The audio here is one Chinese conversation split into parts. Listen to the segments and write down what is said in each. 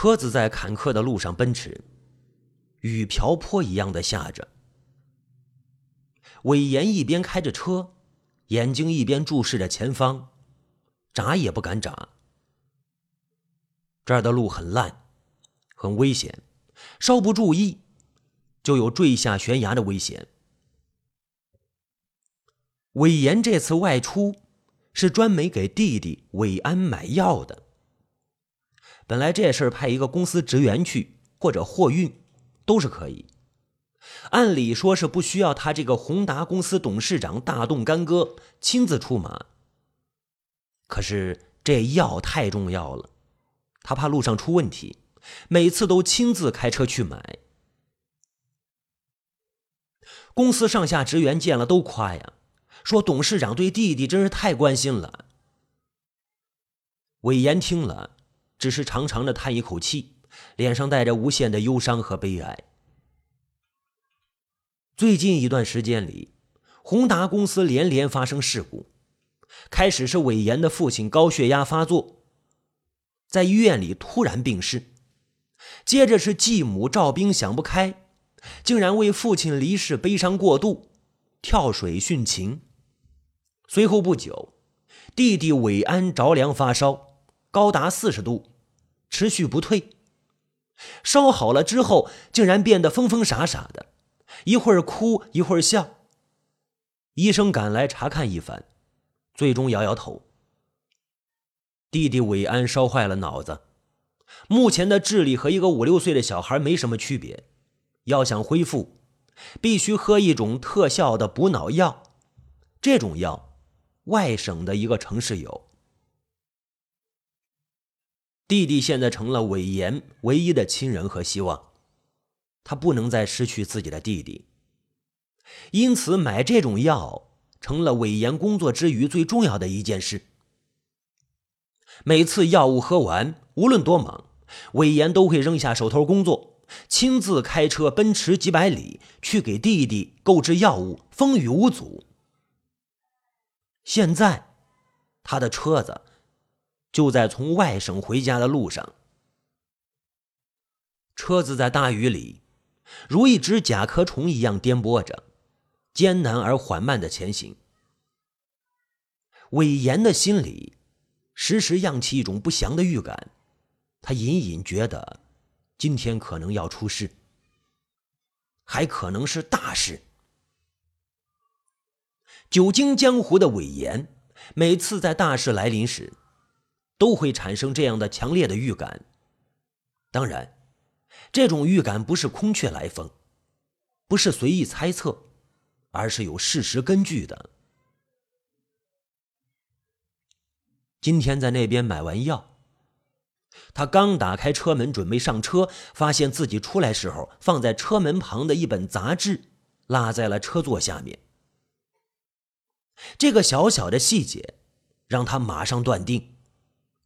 车子在坎坷的路上奔驰，雨瓢泼一样的下着。韦岩一边开着车，眼睛一边注视着前方，眨也不敢眨。这儿的路很烂，很危险，稍不注意就有坠下悬崖的危险。韦岩这次外出是专门给弟弟韦安买药的。本来这事儿派一个公司职员去或者货运都是可以。按理说是不需要他这个宏达公司董事长大动干戈亲自出马，可是这药太重要了，他怕路上出问题，每次都亲自开车去买。公司上下职员见了都夸呀，说董事长对弟弟真是太关心了。韦岩听了，只是长长的叹一口气，脸上带着无限的忧伤和悲哀。最近一段时间里，宏达公司连连发生事故。开始是韦岩的父亲高血压发作，在医院里突然病逝；接着是继母赵冰想不开，竟然为父亲离世悲伤过度，跳水殉情。随后不久，弟弟韦安着凉发烧，高达四十度，持续不退。烧好了之后，竟然变得疯疯傻傻的。一会儿哭，一会儿笑。医生赶来查看一番，最终摇摇头。弟弟韦安烧坏了脑子，目前的智力和一个五六岁的小孩没什么区别。要想恢复，必须喝一种特效的补脑药。这种药，外省的一个城市有。弟弟现在成了韦岩唯一的亲人和希望。他不能再失去自己的弟弟，因此买这种药成了韦岩工作之余最重要的一件事。每次药物喝完，无论多忙，韦岩都会扔下手头工作，亲自开车奔驰几百里去给弟弟购置药物，风雨无阻。现在，他的车子就在从外省回家的路上，车子在大雨里。如一只甲壳虫一样颠簸着，艰难而缓慢的前行。韦岩的心里时时漾起一种不祥的预感，他隐隐觉得今天可能要出事，还可能是大事。久经江湖的韦岩，每次在大事来临时，都会产生这样的强烈的预感。当然。这种预感不是空穴来风，不是随意猜测，而是有事实根据的。今天在那边买完药，他刚打开车门准备上车，发现自己出来时候放在车门旁的一本杂志落在了车座下面。这个小小的细节，让他马上断定。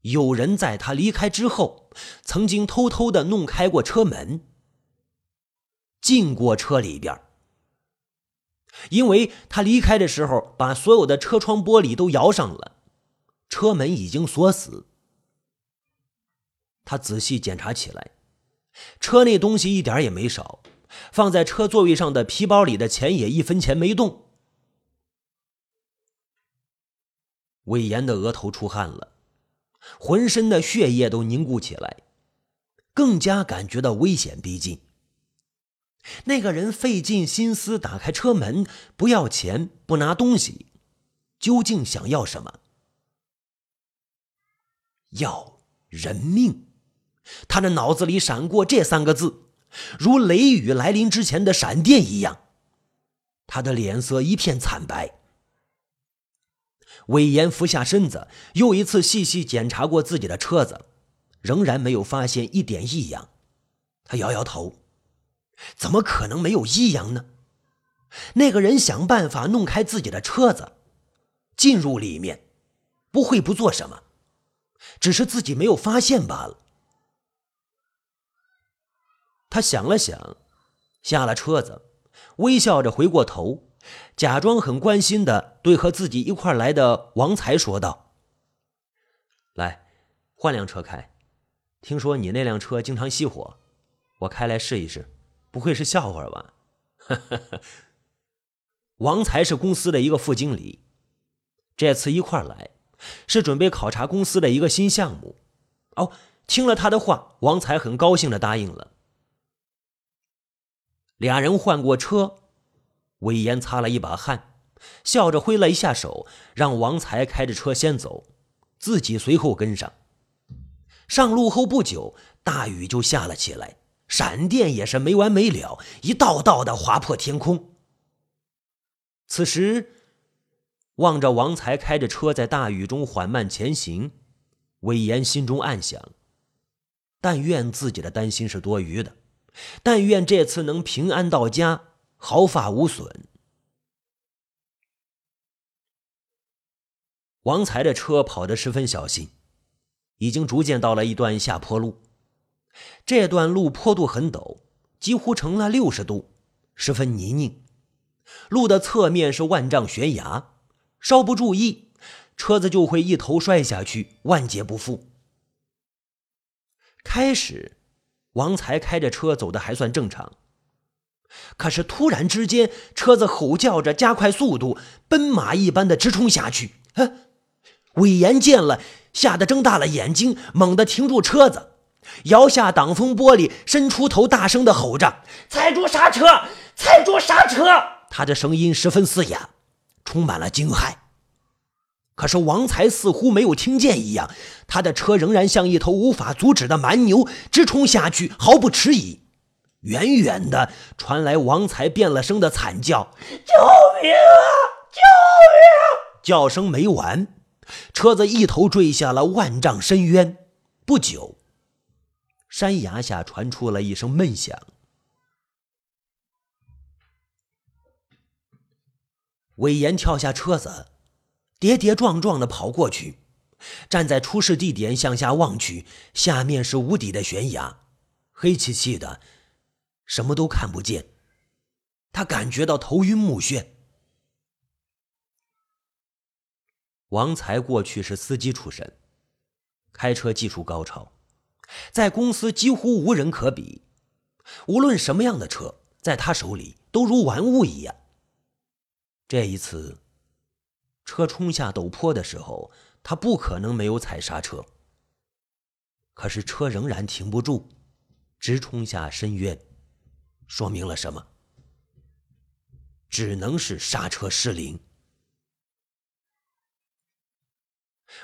有人在他离开之后，曾经偷偷的弄开过车门，进过车里边。因为他离开的时候，把所有的车窗玻璃都摇上了，车门已经锁死。他仔细检查起来，车内东西一点也没少，放在车座位上的皮包里的钱也一分钱没动。魏延的额头出汗了。浑身的血液都凝固起来，更加感觉到危险逼近。那个人费尽心思打开车门，不要钱，不拿东西，究竟想要什么？要人命！他的脑子里闪过这三个字，如雷雨来临之前的闪电一样。他的脸色一片惨白。韦岩俯下身子，又一次细细检查过自己的车子，仍然没有发现一点异样。他摇摇头：“怎么可能没有异样呢？那个人想办法弄开自己的车子，进入里面，不会不做什么，只是自己没有发现罢了。”他想了想，下了车子，微笑着回过头。假装很关心的对和自己一块来的王才说道：“来，换辆车开，听说你那辆车经常熄火，我开来试一试，不会是笑话吧？王才是公司的一个副经理，这次一块来是准备考察公司的一个新项目。哦，听了他的话，王才很高兴的答应了。俩人换过车，魏延擦了一把汗，笑着挥了一下手，让王才开着车先走，自己随后跟上。上路后不久，大雨就下了起来，闪电也是没完没了，一道道的划破天空。此时，望着王才开着车在大雨中缓慢前行，魏延心中暗想：但愿自己的担心是多余的，但愿这次能平安到家，毫发无损。王才的车跑得十分小心。已经逐渐到了一段下坡路，这段路坡度很陡，几乎成了六十度，十分泥泞。路的侧面是万丈悬崖，稍不注意，车子就会一头摔下去，万劫不复。开始，王才开着车走的还算正常，可是突然之间，车子吼叫着加快速度，奔马一般的直冲下去。啊！魏延见了。吓得睁大了眼睛，猛地停住车子，摇下挡风玻璃，伸出头，大声的吼着：“踩住刹车！踩住刹车！”他的声音十分嘶哑，充满了惊骇。可是王才似乎没有听见一样，他的车仍然像一头无法阻止的蛮牛，直冲下去，毫不迟疑。远远的传来王才变了声的惨叫：“救命啊！救命！”啊叫声没完。车子一头坠下了万丈深渊。不久，山崖下传出了一声闷响。魏延跳下车子，跌跌撞撞的跑过去，站在出事地点向下望去，下面是无底的悬崖，黑漆漆的，什么都看不见。他感觉到头晕目眩。王才过去是司机出身，开车技术高超，在公司几乎无人可比。无论什么样的车，在他手里都如玩物一样。这一次，车冲下陡坡的时候，他不可能没有踩刹车。可是车仍然停不住，直冲下深渊，说明了什么？只能是刹车失灵。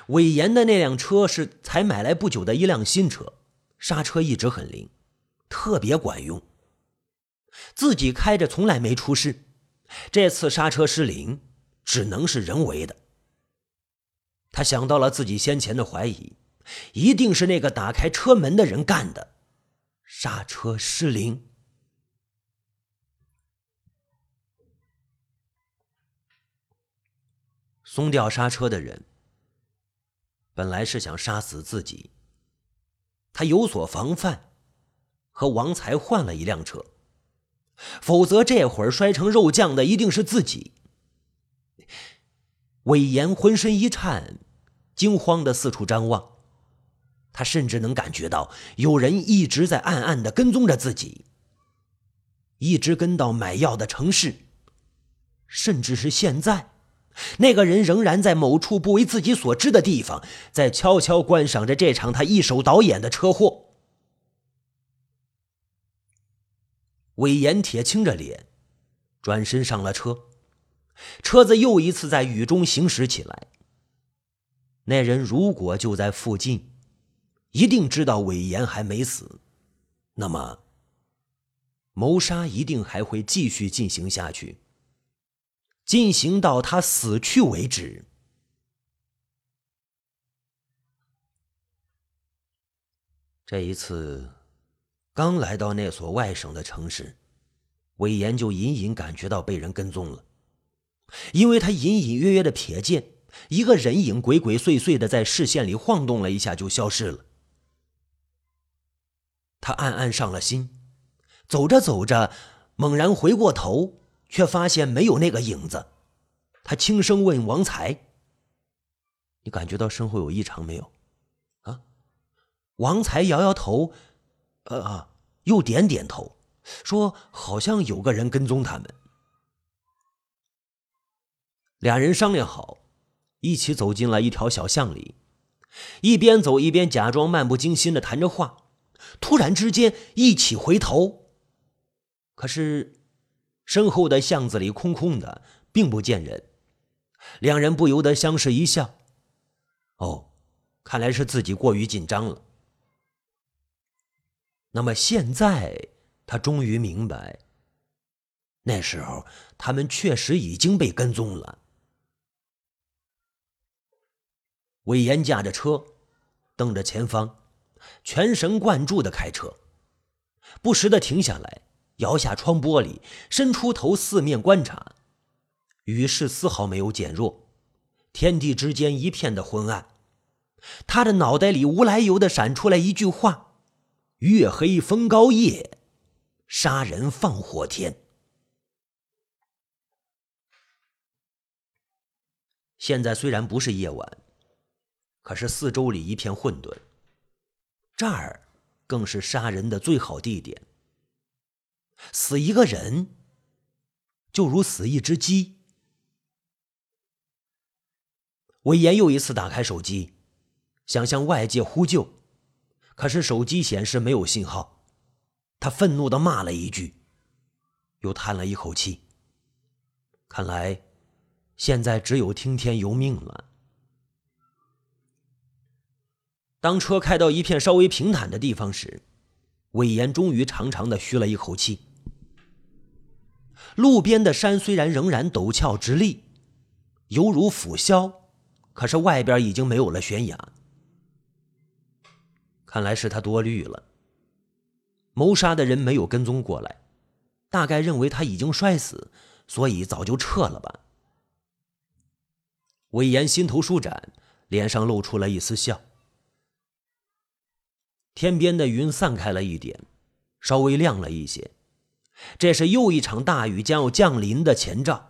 伟岩的那辆车是才买来不久的一辆新车，刹车一直很灵，特别管用。自己开着从来没出事，这次刹车失灵，只能是人为的。他想到了自己先前的怀疑，一定是那个打开车门的人干的，刹车失灵。松掉刹车的人。本来是想杀死自己，他有所防范，和王才换了一辆车，否则这会儿摔成肉酱的一定是自己。魏延浑身一颤，惊慌的四处张望，他甚至能感觉到有人一直在暗暗的跟踪着自己，一直跟到买药的城市，甚至是现在。那个人仍然在某处不为自己所知的地方，在悄悄观赏着这场他一手导演的车祸。韦延铁青着脸，转身上了车，车子又一次在雨中行驶起来。那人如果就在附近，一定知道韦延还没死，那么谋杀一定还会继续进行下去。进行到他死去为止。这一次，刚来到那所外省的城市，魏延就隐隐感觉到被人跟踪了，因为他隐隐约约的瞥见一个人影鬼鬼祟祟的在视线里晃动了一下，就消失了。他暗暗上了心，走着走着，猛然回过头。却发现没有那个影子，他轻声问王才：“你感觉到身后有异常没有？”啊，王才摇摇头，呃，又点点头，说：“好像有个人跟踪他们。”俩人商量好，一起走进了一条小巷里，一边走一边假装漫不经心的谈着话。突然之间，一起回头，可是身后的巷子里空空的，并不见人。两人不由得相视一笑。哦，看来是自己过于紧张了。那么现在，他终于明白，那时候他们确实已经被跟踪了。魏延驾着车，瞪着前方，全神贯注的开车，不时的停下来，摇下窗玻璃，伸出头四面观察。雨势丝毫没有减弱，天地之间一片的昏暗。他的脑袋里无来由的闪出来一句话。月黑风高夜，杀人放火天。现在虽然不是夜晚，可是四周里一片混沌，这儿更是杀人的最好地点。死一个人，就如死一只鸡。魏延又一次打开手机，想向外界呼救。可是手机显示没有信号，他愤怒的骂了一句，又叹了一口气。看来，现在只有听天由命了。当车开到一片稍微平坦的地方时，魏延终于长长的吁了一口气。路边的山虽然仍然陡峭直立，犹如斧削，可是外边已经没有了悬崖。看来是他多虑了。谋杀的人没有跟踪过来，大概认为他已经摔死，所以早就撤了吧。魏延心头舒展，脸上露出了一丝笑。天边的云散开了一点，稍微亮了一些，这是又一场大雨将要降临的前兆。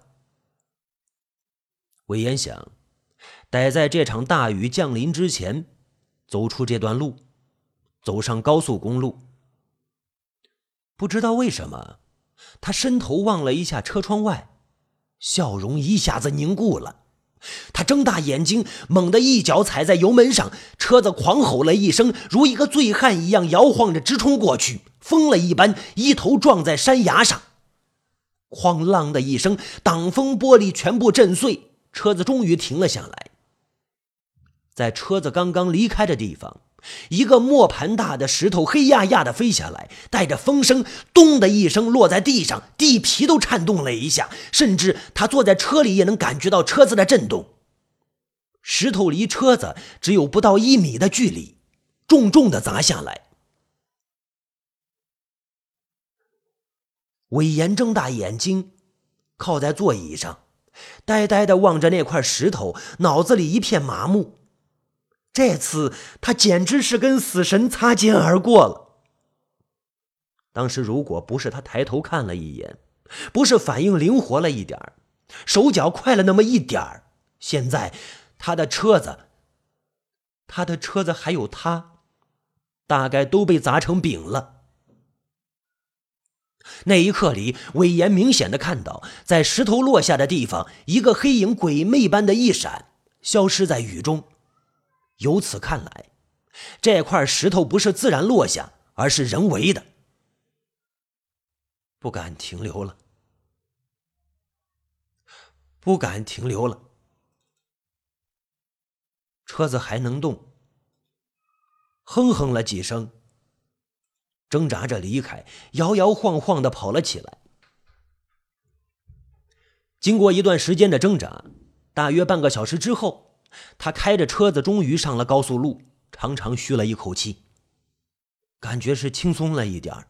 魏延想，待在这场大雨降临之前，走出这段路。走上高速公路，不知道为什么，他伸头望了一下车窗外，笑容一下子凝固了。他睁大眼睛，猛地一脚踩在油门上，车子狂吼了一声，如一个醉汉一样摇晃着直冲过去，疯了一般一头撞在山崖上，哐啷的一声，挡风玻璃全部震碎，车子终于停了下来。在车子刚刚离开的地方。一个磨盘大的石头黑压压的飞下来，带着风声，咚的一声落在地上，地皮都颤动了一下，甚至他坐在车里也能感觉到车子的震动。石头离车子只有不到一米的距离，重重的砸下来。魏延睁大眼睛，靠在座椅上，呆呆的望着那块石头，脑子里一片麻木。这次他简直是跟死神擦肩而过了。当时如果不是他抬头看了一眼，不是反应灵活了一点手脚快了那么一点现在他的车子，他的车子还有他，大概都被砸成饼了。那一刻里，魏延明显的看到，在石头落下的地方，一个黑影鬼魅般的一闪，消失在雨中。由此看来，这块石头不是自然落下，而是人为的。不敢停留了，不敢停留了。车子还能动，哼哼了几声，挣扎着离开，摇摇晃晃的跑了起来。经过一段时间的挣扎，大约半个小时之后。他开着车子，终于上了高速路，长长吁了一口气，感觉是轻松了一点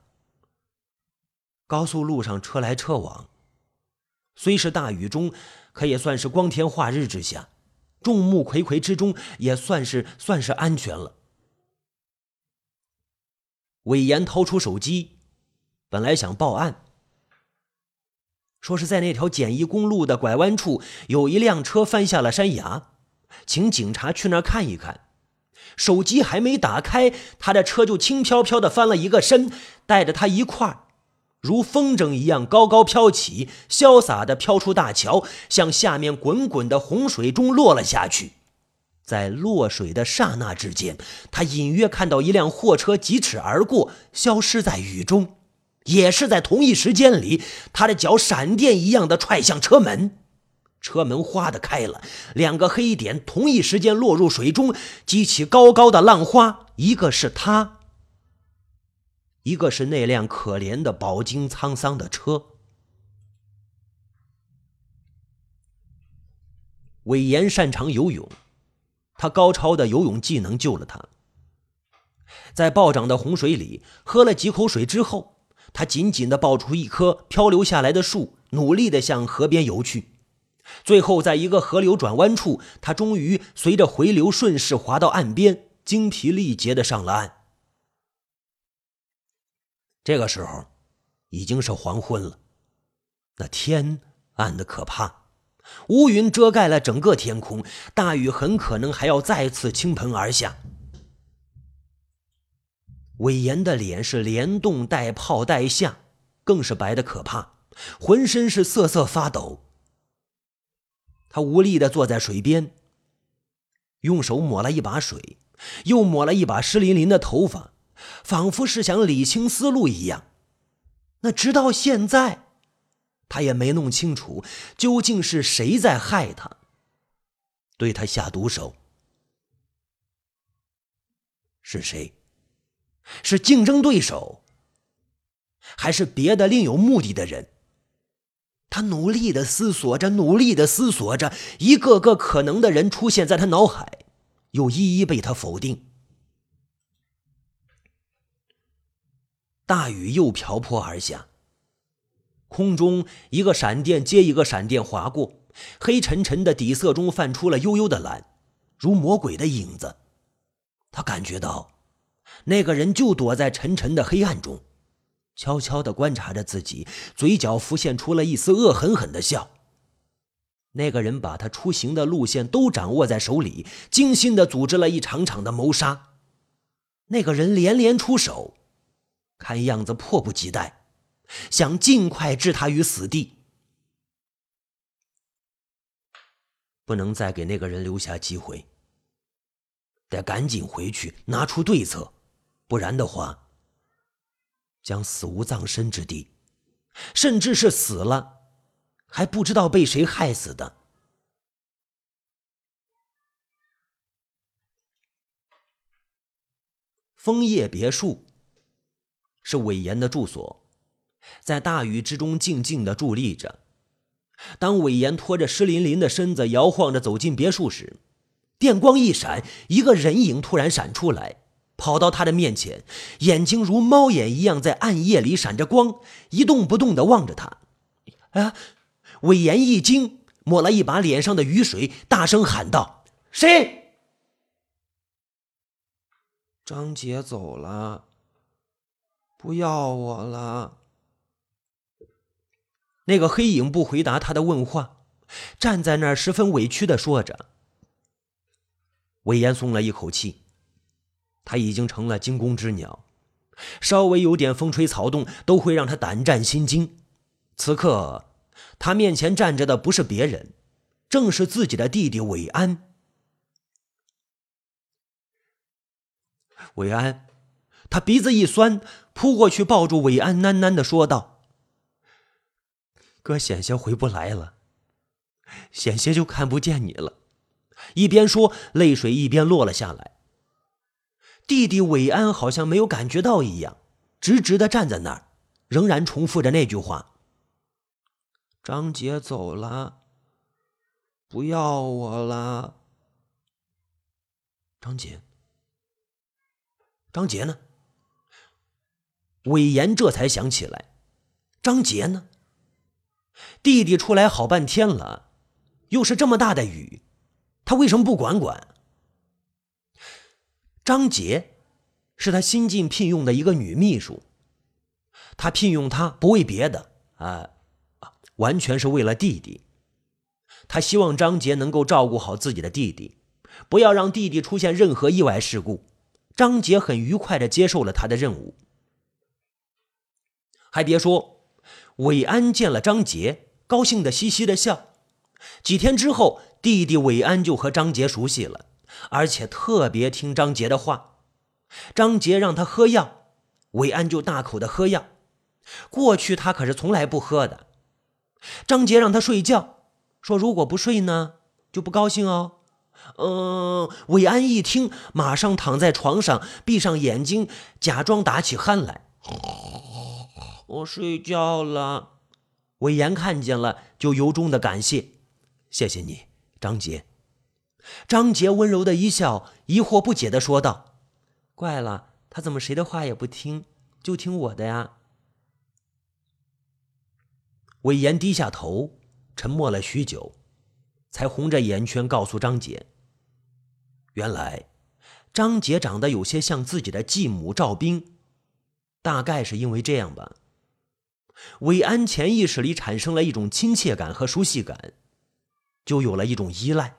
高速路上车来车往，虽是大雨中，可也算是光天化日之下，众目睽睽之中，也算是算是安全了。魏延掏出手机，本来想报案，说是在那条简易公路的拐弯处，有一辆车翻下了山崖。请警察去那儿看一看，手机还没打开，他的车就轻飘飘的翻了一个身，带着他一块儿，如风筝一样高高飘起，潇洒的飘出大桥，向下面滚滚的洪水中落了下去。在落水的刹那之间，他隐约看到一辆货车疾驰而过，消失在雨中。也是在同一时间里，他的脚闪电一样的踹向车门。车门哗的开了，两个黑点同一时间落入水中，激起高高的浪花。一个是他，一个是那辆可怜的、饱经沧桑的车。韦岩擅长游泳，他高超的游泳技能救了他。在暴涨的洪水里，喝了几口水之后，他紧紧的抱住一棵漂流下来的树，努力的向河边游去。最后，在一个河流转弯处，他终于随着回流顺势滑到岸边，精疲力竭的上了岸。这个时候，已经是黄昏了，那天暗的可怕，乌云遮盖了整个天空，大雨很可能还要再次倾盆而下。韦岩的脸是连冻带泡带下，更是白的可怕，浑身是瑟瑟发抖。他无力的坐在水边，用手抹了一把水，又抹了一把湿淋淋的头发，仿佛是想理清思路一样。那直到现在，他也没弄清楚究竟是谁在害他，对他下毒手。是谁？是竞争对手，还是别的另有目的的人？他努力的思索着，努力的思索着，一个个可能的人出现在他脑海，又一一被他否定。大雨又瓢泼而下，空中一个闪电接一个闪电划过，黑沉沉的底色中泛出了幽幽的蓝，如魔鬼的影子。他感觉到，那个人就躲在沉沉的黑暗中。悄悄地观察着自己，嘴角浮现出了一丝恶狠狠的笑。那个人把他出行的路线都掌握在手里，精心地组织了一场场的谋杀。那个人连连出手，看样子迫不及待，想尽快置他于死地。不能再给那个人留下机会，得赶紧回去拿出对策，不然的话。将死无葬身之地，甚至是死了，还不知道被谁害死的。枫叶别墅是韦岩的住所，在大雨之中静静的伫立着。当韦岩拖着湿淋淋的身子摇晃着走进别墅时，电光一闪，一个人影突然闪出来。跑到他的面前，眼睛如猫眼一样在暗夜里闪着光，一动不动的望着他。啊！魏延一惊，抹了一把脸上的雨水，大声喊道：“谁？”张杰走了，不要我了。那个黑影不回答他的问话，站在那儿十分委屈的说着。魏延松了一口气。他已经成了惊弓之鸟，稍微有点风吹草动都会让他胆战心惊。此刻，他面前站着的不是别人，正是自己的弟弟韦安。韦安，他鼻子一酸，扑过去抱住韦安，喃喃的说道：“哥，险些回不来了，险些就看不见你了。”一边说，泪水一边落了下来。弟弟韦安好像没有感觉到一样，直直的站在那儿，仍然重复着那句话：“张杰走了，不要我了。”张杰，张杰呢？韦岩这才想起来，张杰呢？弟弟出来好半天了，又是这么大的雨，他为什么不管管？张杰是他新晋聘用的一个女秘书，他聘用她不为别的啊，完全是为了弟弟。他希望张杰能够照顾好自己的弟弟，不要让弟弟出现任何意外事故。张杰很愉快的接受了他的任务。还别说，伟安见了张杰，高兴的嘻嘻的笑。几天之后，弟弟伟安就和张杰熟悉了，而且特别听张杰的话。张杰让他喝药，伟安就大口的喝药。过去他可是从来不喝的。张杰让他睡觉，说如果不睡呢，就不高兴哦。嗯，伟安一听，马上躺在床上，闭上眼睛，假装打起鼾来。我睡觉了。伟言看见了，就由衷的感谢，谢谢你，张杰。张杰温柔的一笑，疑惑不解的说道：“怪了，他怎么谁的话也不听，就听我的呀？”伟言低下头，沉默了许久，才红着眼圈告诉张杰：“原来，张杰长得有些像自己的继母赵冰，大概是因为这样吧。”韦安潜意识里产生了一种亲切感和熟悉感，就有了一种依赖。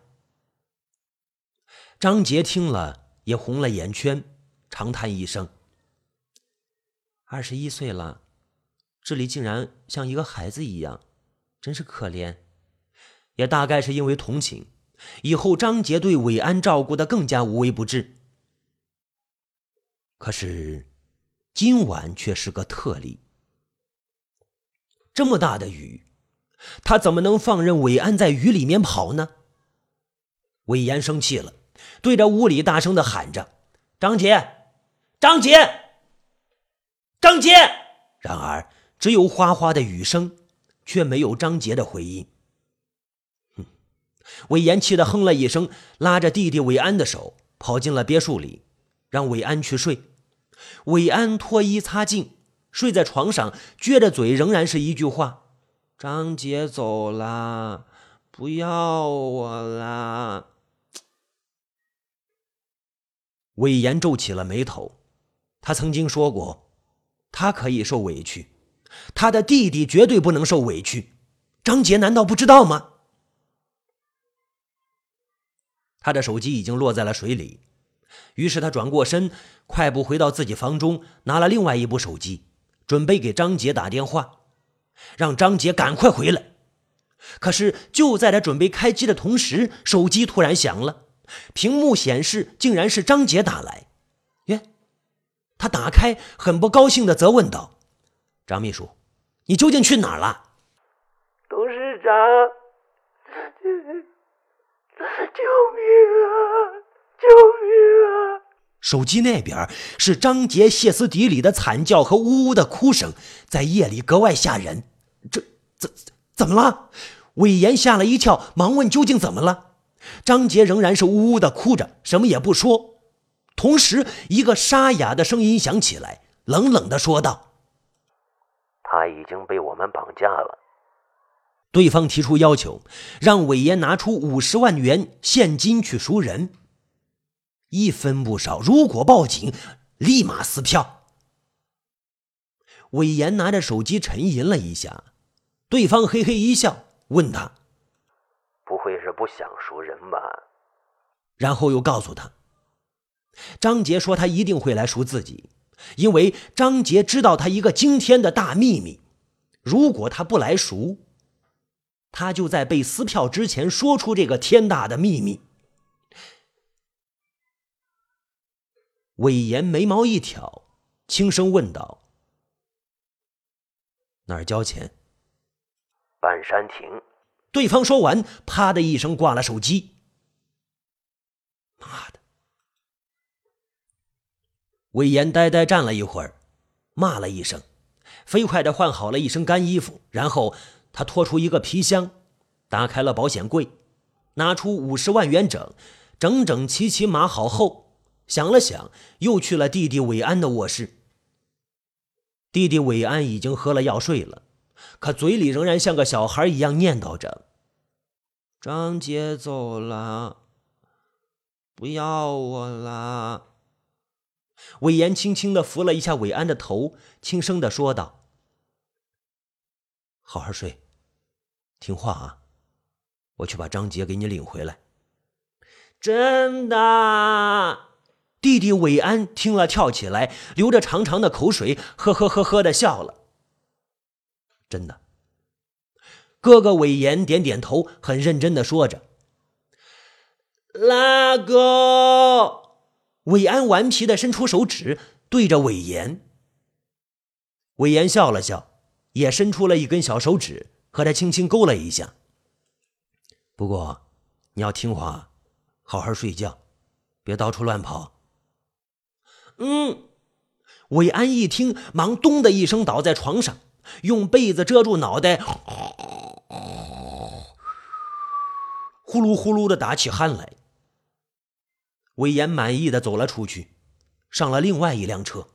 张杰听了也红了眼圈，长叹一声：“二十一岁了，智力竟然像一个孩子一样，真是可怜。”也大概是因为同情，以后张杰对韦安照顾的更加无微不至。可是，今晚却是个特例。这么大的雨，他怎么能放任韦安在雨里面跑呢？韦岩生气了，对着屋里大声的喊着：“张杰，张杰，张杰！”然而只有哗哗的雨声，却没有张杰的回音。哼！韦岩气得哼了一声，拉着弟弟韦安的手跑进了别墅里，让韦安去睡。韦安脱衣擦净。睡在床上，撅着嘴，仍然是一句话：“张杰走了，不要我啦。”魏延皱起了眉头。他曾经说过，他可以受委屈，他的弟弟绝对不能受委屈。张杰难道不知道吗？他的手机已经落在了水里，于是他转过身，快步回到自己房中，拿了另外一部手机。准备给张杰打电话，让张杰赶快回来。可是就在他准备开机的同时，手机突然响了，屏幕显示竟然是张杰打来。耶！他打开，很不高兴的责问道：“张秘书，你究竟去哪儿了？”董事长，救命啊！救命啊！手机那边是张杰歇斯底里的惨叫和呜呜的哭声，在夜里格外吓人。这怎怎么了？魏延吓了一跳，忙问：“究竟怎么了？”张杰仍然是呜呜的哭着，什么也不说。同时，一个沙哑的声音响起来，冷冷的说道：“他已经被我们绑架了。”对方提出要求，让韦延拿出五十万元现金去赎人。一分不少，如果报警，立马撕票。韦岩拿着手机沉吟了一下，对方嘿嘿一笑，问他：“不会是不想赎人吧？”然后又告诉他：“张杰说他一定会来赎自己，因为张杰知道他一个惊天的大秘密。如果他不来赎，他就在被撕票之前说出这个天大的秘密。”魏延眉毛一挑，轻声问道：“哪儿交钱？”半山亭。对方说完，啪的一声挂了手机。妈的！魏延呆呆站了一会儿，骂了一声，飞快的换好了一身干衣服，然后他拖出一个皮箱，打开了保险柜，拿出五十万元整，整整齐齐码好后。想了想，又去了弟弟韦安的卧室。弟弟韦安已经喝了药睡了，可嘴里仍然像个小孩一样念叨着：“张杰走了，不要我了。”韦岩轻轻的扶了一下韦安的头，轻声的说道：“好好睡，听话啊！我去把张杰给你领回来。”真的。弟弟伟安听了，跳起来，流着长长的口水，呵呵呵呵的笑了。真的。哥哥伟言点点头，很认真的说着：“拉哥。”伟安顽皮的伸出手指，对着伟言。伟言笑了笑，也伸出了一根小手指，和他轻轻勾了一下。不过，你要听话，好好睡觉，别到处乱跑。嗯，伟安一听，忙咚的一声倒在床上，用被子遮住脑袋，呼噜呼噜的打起鼾来。魏延满意的走了出去，上了另外一辆车，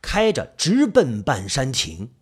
开着直奔半山亭。